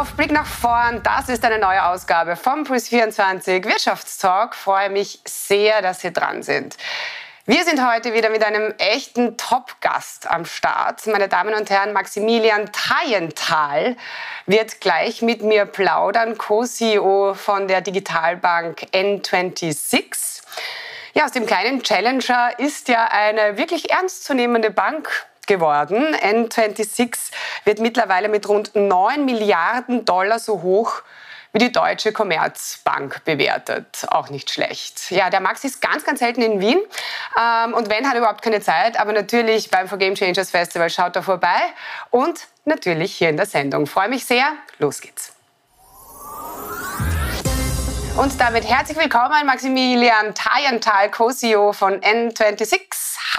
auf, Blick nach vorn. Das ist eine neue Ausgabe vom Puls24 Wirtschaftstalk. Freue mich sehr, dass Sie dran sind. Wir sind heute wieder mit einem echten Top-Gast am Start. Meine Damen und Herren, Maximilian Thayenthal wird gleich mit mir plaudern, Co-CEO von der Digitalbank N26. Ja, aus dem kleinen Challenger ist ja eine wirklich ernstzunehmende Bank geworden. N26 wird mittlerweile mit rund 9 Milliarden Dollar so hoch wie die Deutsche Commerzbank bewertet. Auch nicht schlecht. Ja, der Max ist ganz, ganz selten in Wien. Ähm, und wenn, hat er überhaupt keine Zeit. Aber natürlich beim For Game Changers Festival schaut er vorbei. Und natürlich hier in der Sendung. Freue mich sehr. Los geht's. Und damit herzlich willkommen, Maximilian Tayenthal, Co-CEO von N26.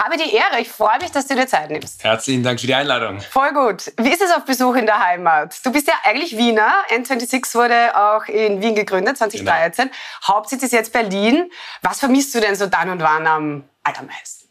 Habe die Ehre, ich freue mich, dass du dir Zeit nimmst. Herzlichen Dank für die Einladung. Voll gut. Wie ist es auf Besuch in der Heimat? Du bist ja eigentlich Wiener. N26 wurde auch in Wien gegründet, 2013. Genau. Hauptsitz ist jetzt Berlin. Was vermisst du denn so dann und wann am allermeisten?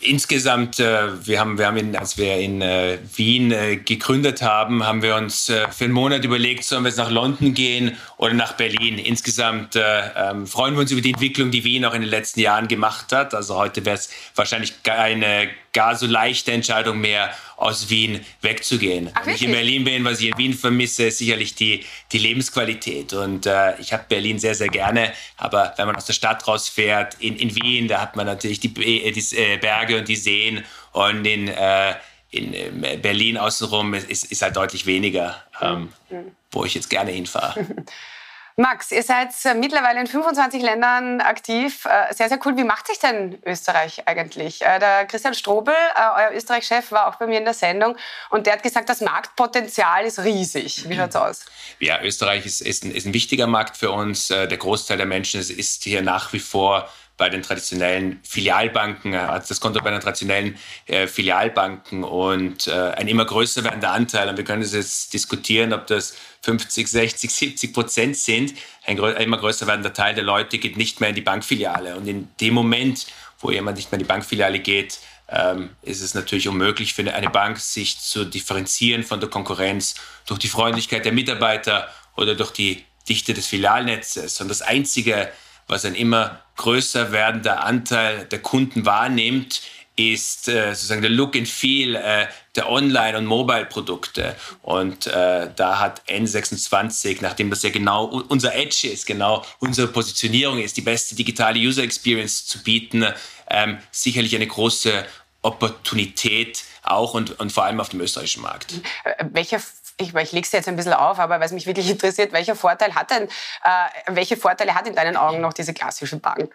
Insgesamt, äh, wir haben, wir haben in, als wir in äh, Wien äh, gegründet haben, haben wir uns äh, für einen Monat überlegt, sollen wir jetzt nach London gehen oder nach Berlin. Insgesamt äh, ähm, freuen wir uns über die Entwicklung, die Wien auch in den letzten Jahren gemacht hat. Also heute wäre es wahrscheinlich eine gar so leichte Entscheidung mehr, aus Wien wegzugehen. Ach, Wenn ich in Berlin bin, was ich in Wien vermisse, ist sicherlich die, die Lebensqualität. Und äh, ich habe Berlin sehr, sehr gerne. Aber wenn man aus der Stadt rausfährt, in, in Wien, da hat man natürlich die, äh, die äh, Berge und die Seen. Und in, äh, in äh, Berlin außenrum ist, ist halt deutlich weniger, ähm, mhm. wo ich jetzt gerne hinfahre. Max, ihr seid äh, mittlerweile in 25 Ländern aktiv. Äh, sehr, sehr cool. Wie macht sich denn Österreich eigentlich? Äh, der Christian Strobel, euer Österreich-Chef, war auch bei mir in der Sendung und der hat gesagt, das Marktpotenzial ist riesig. Wie schaut's aus? Ja, Österreich ist, ist, ein, ist ein wichtiger Markt für uns. Der Großteil der Menschen ist hier nach wie vor bei den traditionellen Filialbanken, hat das Konto bei den traditionellen äh, Filialbanken und äh, ein immer größer werdender Anteil. Und wir können jetzt diskutieren, ob das 50, 60, 70 Prozent sind. Ein, ein immer größer werdender Teil der Leute geht nicht mehr in die Bankfiliale. Und in dem Moment, wo jemand nicht mehr in die Bankfiliale geht, ähm, ist es natürlich unmöglich für eine Bank, sich zu differenzieren von der Konkurrenz durch die Freundlichkeit der Mitarbeiter oder durch die Dichte des Filialnetzes. Und das Einzige, was ein immer größer werdender Anteil der Kunden wahrnimmt, ist äh, sozusagen der Look and Feel äh, der Online- und Mobile-Produkte. Und äh, da hat N26, nachdem das ja genau unser Edge ist, genau unsere Positionierung ist, die beste digitale User Experience zu bieten, ähm, sicherlich eine große Opportunität auch und, und vor allem auf dem österreichischen Markt. Äh, welcher ich, ich lege es jetzt ein bisschen auf, aber weil es mich wirklich interessiert, welcher Vorteil hat denn, äh, welche Vorteile hat in deinen Augen noch diese klassische Bank?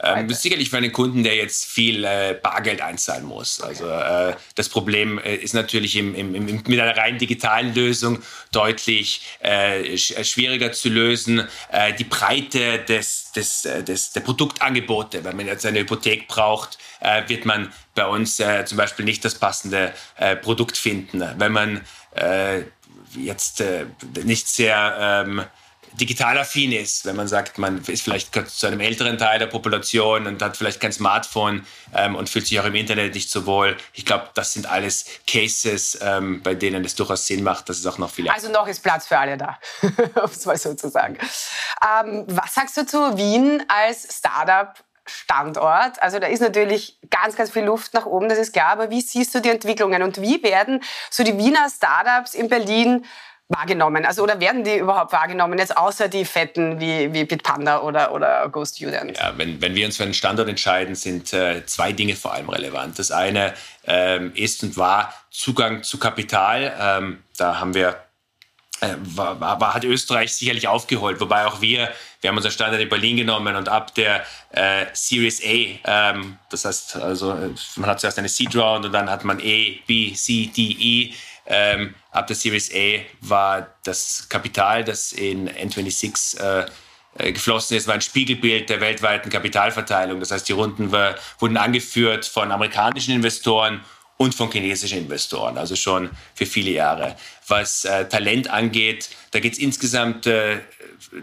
Ähm, sicherlich für einen Kunden, der jetzt viel äh, Bargeld einzahlen muss. Also äh, das Problem äh, ist natürlich im, im, im, mit einer rein digitalen Lösung deutlich äh, sch schwieriger zu lösen. Äh, die Breite des, des, äh, des, der Produktangebote, wenn man jetzt eine Hypothek braucht, wird man bei uns zum Beispiel nicht das passende Produkt finden. Wenn man jetzt nicht sehr ähm, digital affin ist, wenn man sagt, man ist vielleicht zu einem älteren Teil der Population und hat vielleicht kein Smartphone ähm, und fühlt sich auch im Internet nicht so wohl. Ich glaube, das sind alles Cases, ähm, bei denen es durchaus Sinn macht, dass es auch noch viele. Also noch ist Platz für alle da, um es mal so zu sagen. Ähm, was sagst du zu Wien als Startup? Standort. Also da ist natürlich ganz, ganz viel Luft nach oben, das ist klar. Aber wie siehst du die Entwicklungen und wie werden so die Wiener Startups in Berlin wahrgenommen? Also oder werden die überhaupt wahrgenommen, jetzt außer die Fetten wie, wie Bitpanda oder, oder Go Student? Ja, wenn, wenn wir uns für einen Standort entscheiden, sind äh, zwei Dinge vor allem relevant. Das eine ähm, ist und war Zugang zu Kapital. Ähm, da haben wir äh, war, war, hat Österreich sicherlich aufgeholt, wobei auch wir, wir haben unser Standard in Berlin genommen und ab der äh, Series A, ähm, das heißt also, man hat zuerst eine Seed Round und dann hat man A, B, C, D, E, ähm, ab der Series A war das Kapital, das in N26 äh, äh, geflossen ist, war ein Spiegelbild der weltweiten Kapitalverteilung. Das heißt, die Runden war, wurden angeführt von amerikanischen Investoren und von chinesischen Investoren, also schon für viele Jahre. Was äh, Talent angeht, da geht es insgesamt äh,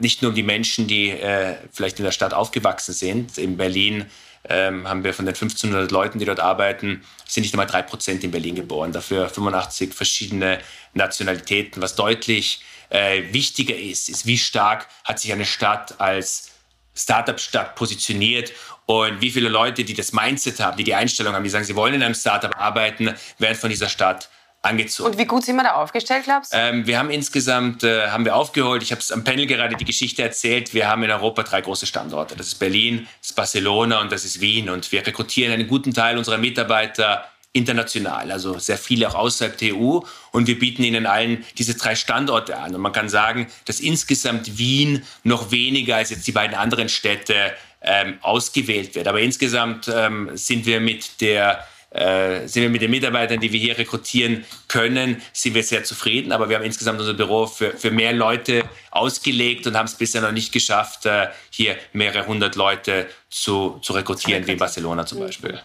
nicht nur um die Menschen, die äh, vielleicht in der Stadt aufgewachsen sind. In Berlin ähm, haben wir von den 1500 Leuten, die dort arbeiten, sind nicht einmal drei Prozent in Berlin geboren. Dafür 85 verschiedene Nationalitäten. Was deutlich äh, wichtiger ist, ist, wie stark hat sich eine Stadt als Startup-Stadt positioniert und wie viele Leute, die das Mindset haben, die die Einstellung haben, die sagen, sie wollen in einem Startup arbeiten, werden von dieser Stadt angezogen. Und wie gut sind wir da aufgestellt, glaubst du? Ähm, wir haben insgesamt äh, haben wir aufgeholt. Ich habe es am Panel gerade die Geschichte erzählt. Wir haben in Europa drei große Standorte. Das ist Berlin, das ist Barcelona und das ist Wien. Und wir rekrutieren einen guten Teil unserer Mitarbeiter international, also sehr viele auch außerhalb der EU. Und wir bieten ihnen allen diese drei Standorte an. Und man kann sagen, dass insgesamt Wien noch weniger als jetzt die beiden anderen Städte ähm, ausgewählt wird. Aber insgesamt ähm, sind wir mit der äh, sind wir mit den Mitarbeitern, die wir hier rekrutieren können, sind wir sehr zufrieden. Aber wir haben insgesamt unser Büro für, für mehr Leute ausgelegt und haben es bisher noch nicht geschafft, äh, hier mehrere hundert Leute zu, zu rekrutieren, wie in Barcelona zum Beispiel.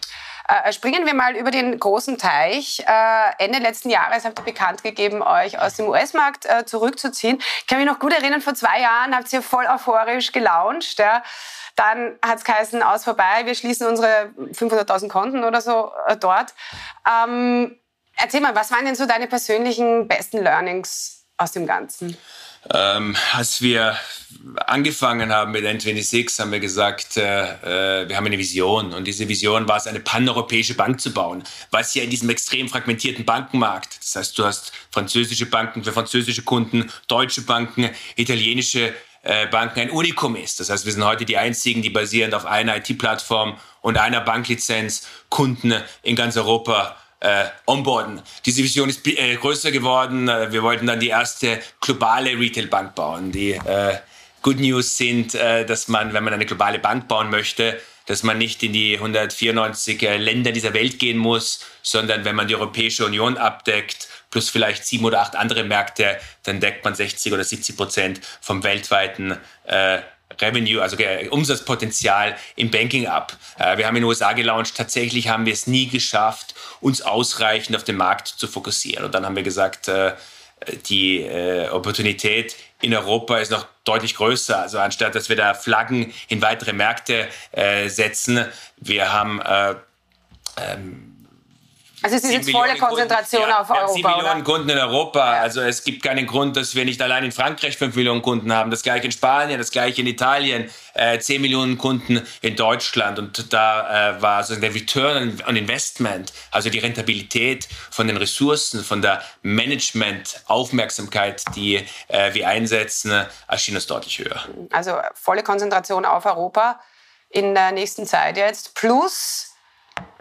Äh, springen wir mal über den großen Teich. Äh, Ende letzten Jahres habt ihr bekannt gegeben, euch aus dem US-Markt äh, zurückzuziehen. Ich kann mich noch gut erinnern, vor zwei Jahren habt ihr voll euphorisch gelauncht. Ja. Dann hat es geheißen, aus vorbei, wir schließen unsere 500.000 Konten oder so äh, dort. Ähm, erzähl mal, was waren denn so deine persönlichen besten Learnings aus dem Ganzen? Ähm, als wir angefangen haben mit N26, haben wir gesagt, äh, äh, wir haben eine Vision. Und diese Vision war es, eine paneuropäische Bank zu bauen, was ja in diesem extrem fragmentierten Bankenmarkt, das heißt, du hast französische Banken für französische Kunden, deutsche Banken, italienische äh, Banken ein Unikum ist. Das heißt, wir sind heute die einzigen, die basierend auf einer IT-Plattform und einer Banklizenz Kunden in ganz Europa äh, onboarden. Diese Vision ist äh, größer geworden. Äh, wir wollten dann die erste globale Retail-Bank bauen. Die äh, Good News sind, äh, dass man, wenn man eine globale Bank bauen möchte, dass man nicht in die 194 äh, Länder dieser Welt gehen muss, sondern wenn man die Europäische Union abdeckt, plus vielleicht sieben oder acht andere Märkte, dann deckt man 60 oder 70 Prozent vom weltweiten äh, Revenue, also Umsatzpotenzial im Banking ab. Äh, wir haben in den USA gelauncht, tatsächlich haben wir es nie geschafft, uns ausreichend auf den Markt zu fokussieren. Und dann haben wir gesagt, äh, die äh, Opportunität in Europa ist noch deutlich größer. Also anstatt dass wir da Flaggen in weitere Märkte setzen, wir haben ähm, also es ist jetzt volle Konzentration Kunden, auf ja, Europa. 7 Millionen oder? Kunden in Europa. Ja. Also es gibt keinen Grund, dass wir nicht allein in Frankreich 5 Millionen Kunden haben. Das gleiche in Spanien, das gleiche in Italien, äh, 10 Millionen Kunden in Deutschland. Und da äh, war sozusagen der Return on Investment, also die Rentabilität von den Ressourcen, von der Management-Aufmerksamkeit, die äh, wir einsetzen, erschien uns deutlich höher. Also volle Konzentration auf Europa in der nächsten Zeit jetzt. Plus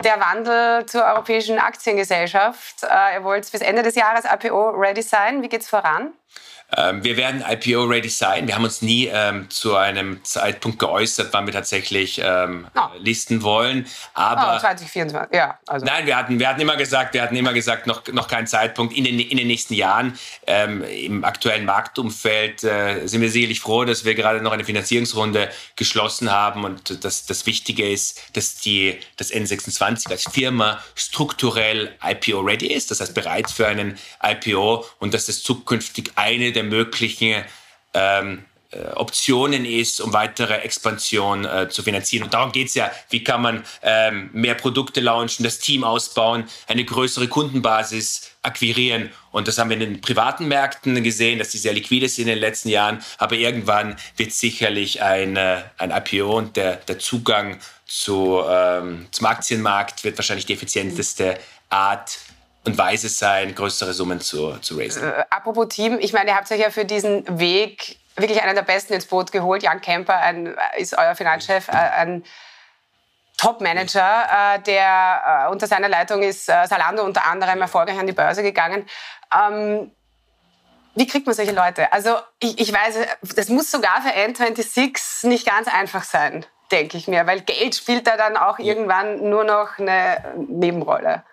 der Wandel zur Europäischen Aktiengesellschaft. Äh, ihr wollt bis Ende des Jahres IPO ready sein. Wie geht es voran? Ähm, wir werden IPO-ready sein. Wir haben uns nie ähm, zu einem Zeitpunkt geäußert, wann wir tatsächlich ähm, oh. listen wollen. Aber oh, 2024, ja. Also. Nein, wir hatten, wir hatten immer gesagt, wir hatten immer gesagt, noch, noch keinen Zeitpunkt in den, in den nächsten Jahren. Ähm, Im aktuellen Marktumfeld äh, sind wir sicherlich froh, dass wir gerade noch eine Finanzierungsrunde geschlossen haben und das, das Wichtige ist, dass die, das N26 als Firma strukturell IPO-ready ist, das heißt bereit für einen IPO und dass es zukünftig eine der der möglichen ähm, äh, Optionen ist, um weitere Expansion äh, zu finanzieren. Und darum geht es ja, wie kann man ähm, mehr Produkte launchen, das Team ausbauen, eine größere Kundenbasis akquirieren. Und das haben wir in den privaten Märkten gesehen, dass die sehr liquide sind in den letzten Jahren. Aber irgendwann wird sicherlich ein, äh, ein IPO und der, der Zugang zu, ähm, zum Aktienmarkt wird wahrscheinlich die effizienteste Art und Weise sein, größere Summen zu, zu raisen. Äh, apropos Team, ich meine, ihr habt euch ja für diesen Weg wirklich einen der Besten ins Boot geholt. Jan Kemper ein, ist euer Finanzchef, äh, ein Top-Manager, äh, der äh, unter seiner Leitung ist äh, Salando unter anderem erfolgreich an die Börse gegangen. Ähm, wie kriegt man solche Leute? Also ich, ich weiß, das muss sogar für N26 nicht ganz einfach sein, denke ich mir, weil Geld spielt da dann auch irgendwann nur noch eine Nebenrolle.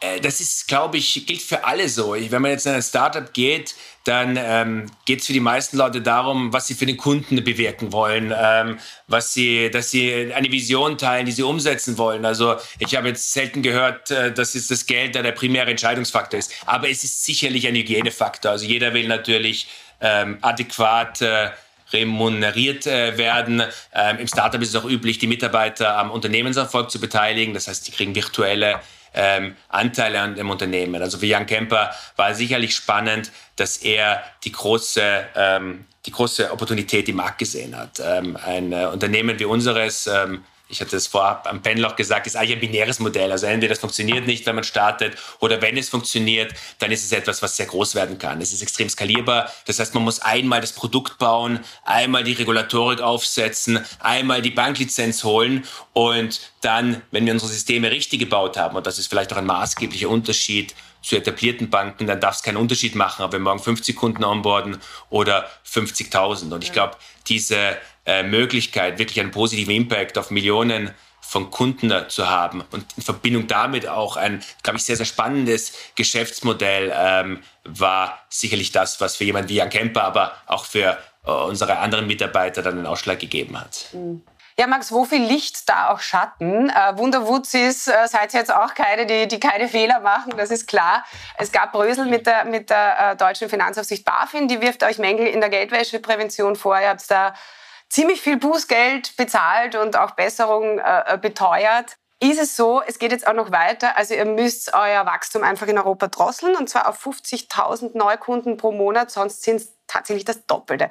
Äh, das ist, glaube ich, gilt für alle so. Wenn man jetzt in ein Startup geht, dann ähm, geht es für die meisten Leute darum, was sie für den Kunden bewirken wollen, ähm, was sie, dass sie eine Vision teilen, die sie umsetzen wollen. Also ich habe jetzt selten gehört, äh, dass jetzt das Geld da der primäre Entscheidungsfaktor ist. Aber es ist sicherlich ein Hygienefaktor. Also jeder will natürlich ähm, adäquat äh, remuneriert äh, werden. Ähm, Im Startup ist es auch üblich, die Mitarbeiter am Unternehmenserfolg zu beteiligen. Das heißt, die kriegen virtuelle ähm, Anteile an dem Unternehmen. Also für Jan Kemper war sicherlich spannend, dass er die große, ähm, die große Opportunität im Markt gesehen hat. Ähm, ein äh, Unternehmen wie unseres, ähm, ich hatte es vorab am Panel auch gesagt, ist eigentlich ein binäres Modell. Also entweder das funktioniert nicht, wenn man startet, oder wenn es funktioniert, dann ist es etwas, was sehr groß werden kann. Es ist extrem skalierbar. Das heißt, man muss einmal das Produkt bauen, einmal die Regulatorik aufsetzen, einmal die Banklizenz holen und dann, wenn wir unsere Systeme richtig gebaut haben, und das ist vielleicht auch ein maßgeblicher Unterschied zu etablierten Banken, dann darf es keinen Unterschied machen, ob wir morgen 50 Kunden onboarden oder 50.000. Und ich glaube, diese äh, Möglichkeit, wirklich einen positiven Impact auf Millionen von Kunden zu haben und in Verbindung damit auch ein, glaube ich, sehr, sehr spannendes Geschäftsmodell ähm, war sicherlich das, was für jemanden wie Jan Kemper, aber auch für äh, unsere anderen Mitarbeiter dann den Ausschlag gegeben hat. Ja, Max, wo viel Licht, da auch Schatten. Äh, Wunderwoods ist, äh, seid jetzt auch keine, die, die keine Fehler machen, das ist klar. Es gab Brösel mit der, mit der äh, deutschen Finanzaufsicht BaFin, die wirft euch Mängel in der Geldwäscheprävention vor. Ihr habt da ziemlich viel Bußgeld bezahlt und auch Besserung äh, äh, beteuert. Ist es so, es geht jetzt auch noch weiter, also ihr müsst euer Wachstum einfach in Europa drosseln und zwar auf 50.000 Neukunden pro Monat, sonst sind es tatsächlich das Doppelte.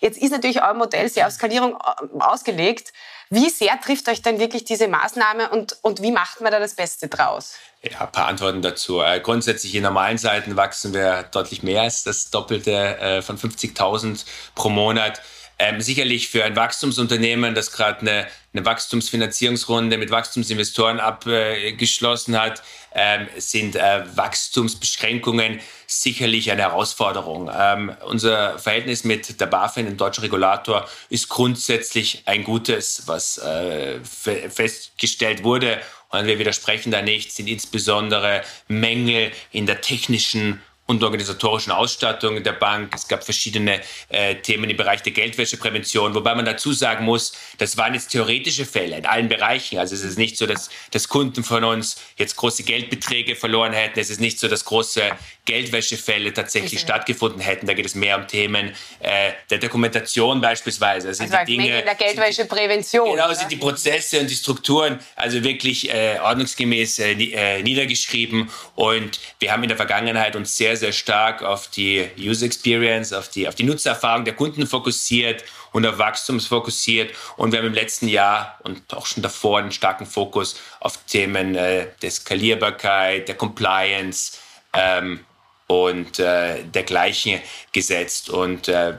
Jetzt ist natürlich euer Modell sehr auf Skalierung äh, ausgelegt. Wie sehr trifft euch denn wirklich diese Maßnahme und, und wie macht man da das Beste draus? Ja, ein paar Antworten dazu. Äh, grundsätzlich in normalen Zeiten wachsen wir deutlich mehr als das Doppelte von 50.000 pro Monat. Ähm, sicherlich für ein Wachstumsunternehmen, das gerade eine, eine Wachstumsfinanzierungsrunde mit Wachstumsinvestoren abgeschlossen hat, ähm, sind äh, Wachstumsbeschränkungen sicherlich eine Herausforderung. Ähm, unser Verhältnis mit der BaFin, dem deutschen Regulator, ist grundsätzlich ein gutes, was äh, festgestellt wurde. Und wir widersprechen da nicht, sind insbesondere Mängel in der technischen und organisatorischen Ausstattung der Bank. Es gab verschiedene äh, Themen im Bereich der Geldwäscheprävention, wobei man dazu sagen muss, das waren jetzt theoretische Fälle in allen Bereichen. Also es ist nicht so, dass, dass Kunden von uns jetzt große Geldbeträge verloren hätten. Es ist nicht so, dass große Geldwäschefälle tatsächlich okay. stattgefunden hätten. Da geht es mehr um Themen äh, der Dokumentation beispielsweise. Also, also die Dinge, in der Geldwäscheprävention. Genau, sind die Prozesse und die Strukturen also wirklich äh, ordnungsgemäß äh, äh, niedergeschrieben. Und wir haben in der Vergangenheit uns sehr, sehr stark auf die User Experience, auf die, auf die Nutzererfahrung der Kunden fokussiert und auf Wachstums fokussiert. Und wir haben im letzten Jahr und auch schon davor einen starken Fokus auf Themen äh, der Skalierbarkeit, der Compliance, ähm, und äh, dergleichen gesetzt. Und äh,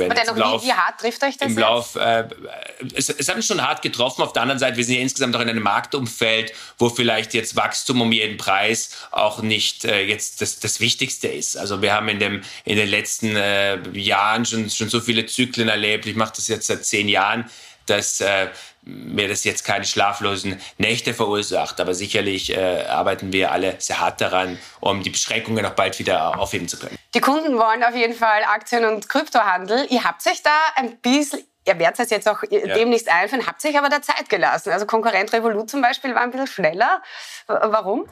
wenn Aber dennoch, wie, wie, hart trifft euch das Im Lauf, äh, es, es hat uns schon hart getroffen. Auf der anderen Seite, wir sind ja insgesamt auch in einem Marktumfeld, wo vielleicht jetzt Wachstum um jeden Preis auch nicht äh, jetzt das, das Wichtigste ist. Also wir haben in, dem, in den letzten äh, Jahren schon, schon so viele Zyklen erlebt. Ich mache das jetzt seit zehn Jahren, dass äh, mir das jetzt keine schlaflosen Nächte verursacht. Aber sicherlich äh, arbeiten wir alle sehr hart daran, um die Beschränkungen auch bald wieder aufheben zu können. Die Kunden wollen auf jeden Fall Aktien- und Kryptohandel. Ihr habt euch da ein bisschen Ihr werdet es jetzt auch ja. demnächst einführen, habt sich aber der Zeit gelassen. Also Konkurrent Revolut zum Beispiel war ein bisschen schneller. Warum?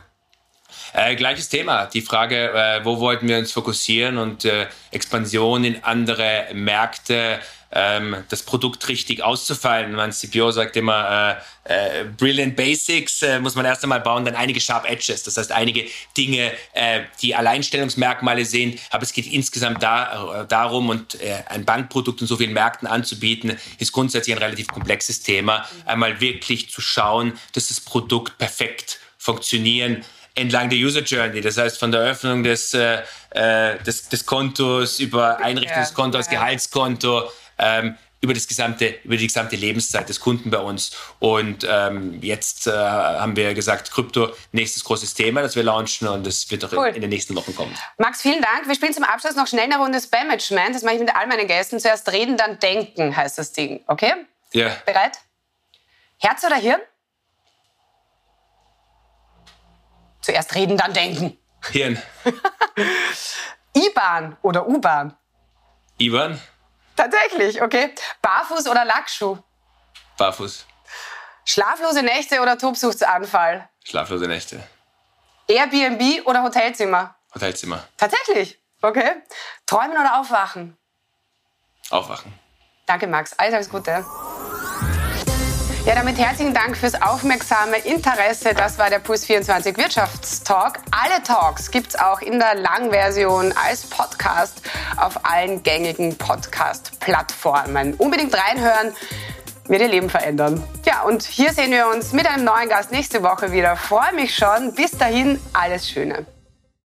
Äh, gleiches Thema, die Frage, äh, wo wollten wir uns fokussieren und äh, Expansion in andere Märkte ähm, das Produkt richtig auszufallen. Mein CPO sagt immer, äh, äh, Brilliant Basics äh, muss man erst einmal bauen, dann einige Sharp Edges, das heißt einige Dinge, äh, die Alleinstellungsmerkmale sind, aber es geht insgesamt da, äh, darum und äh, ein Bankprodukt in so vielen Märkten anzubieten, ist grundsätzlich ein relativ komplexes Thema. Einmal wirklich zu schauen, dass das Produkt perfekt funktionieren entlang der User Journey. Das heißt, von der Öffnung des, äh, des, des Kontos über Einrichtung des Kontos, Gehaltskonto, ähm, über, das gesamte, über die gesamte Lebenszeit des Kunden bei uns. Und ähm, jetzt äh, haben wir gesagt, Krypto, nächstes großes Thema, das wir launchen und das wird auch cool. in, in, den nächsten Wochen kommen. Max, vielen Dank. Wir spielen zum Abschluss noch schnell eine Runde Spam-Management. Das mache ich mit all meinen Gästen. Zuerst reden, dann denken heißt das Ding. Okay? Ja. Bereit? Herz oder Hirn? Zuerst reden, dann denken. Hirn. I-Bahn oder U-Bahn? I-Bahn. Tatsächlich, okay. Barfuß oder Lackschuh? Barfuß. Schlaflose Nächte oder Tobsuchtsanfall? Schlaflose Nächte. Airbnb oder Hotelzimmer? Hotelzimmer. Tatsächlich, okay. Träumen oder aufwachen? Aufwachen. Danke, Max. Alles, alles Gute. Ja, damit herzlichen Dank fürs aufmerksame Interesse. Das war der Puls 24 Wirtschaftstalk. Alle Talks gibt es auch in der Langversion als Podcast auf allen gängigen Podcast-Plattformen. Unbedingt reinhören, wird Ihr Leben verändern. Ja, und hier sehen wir uns mit einem neuen Gast nächste Woche wieder. Freue mich schon. Bis dahin, alles Schöne.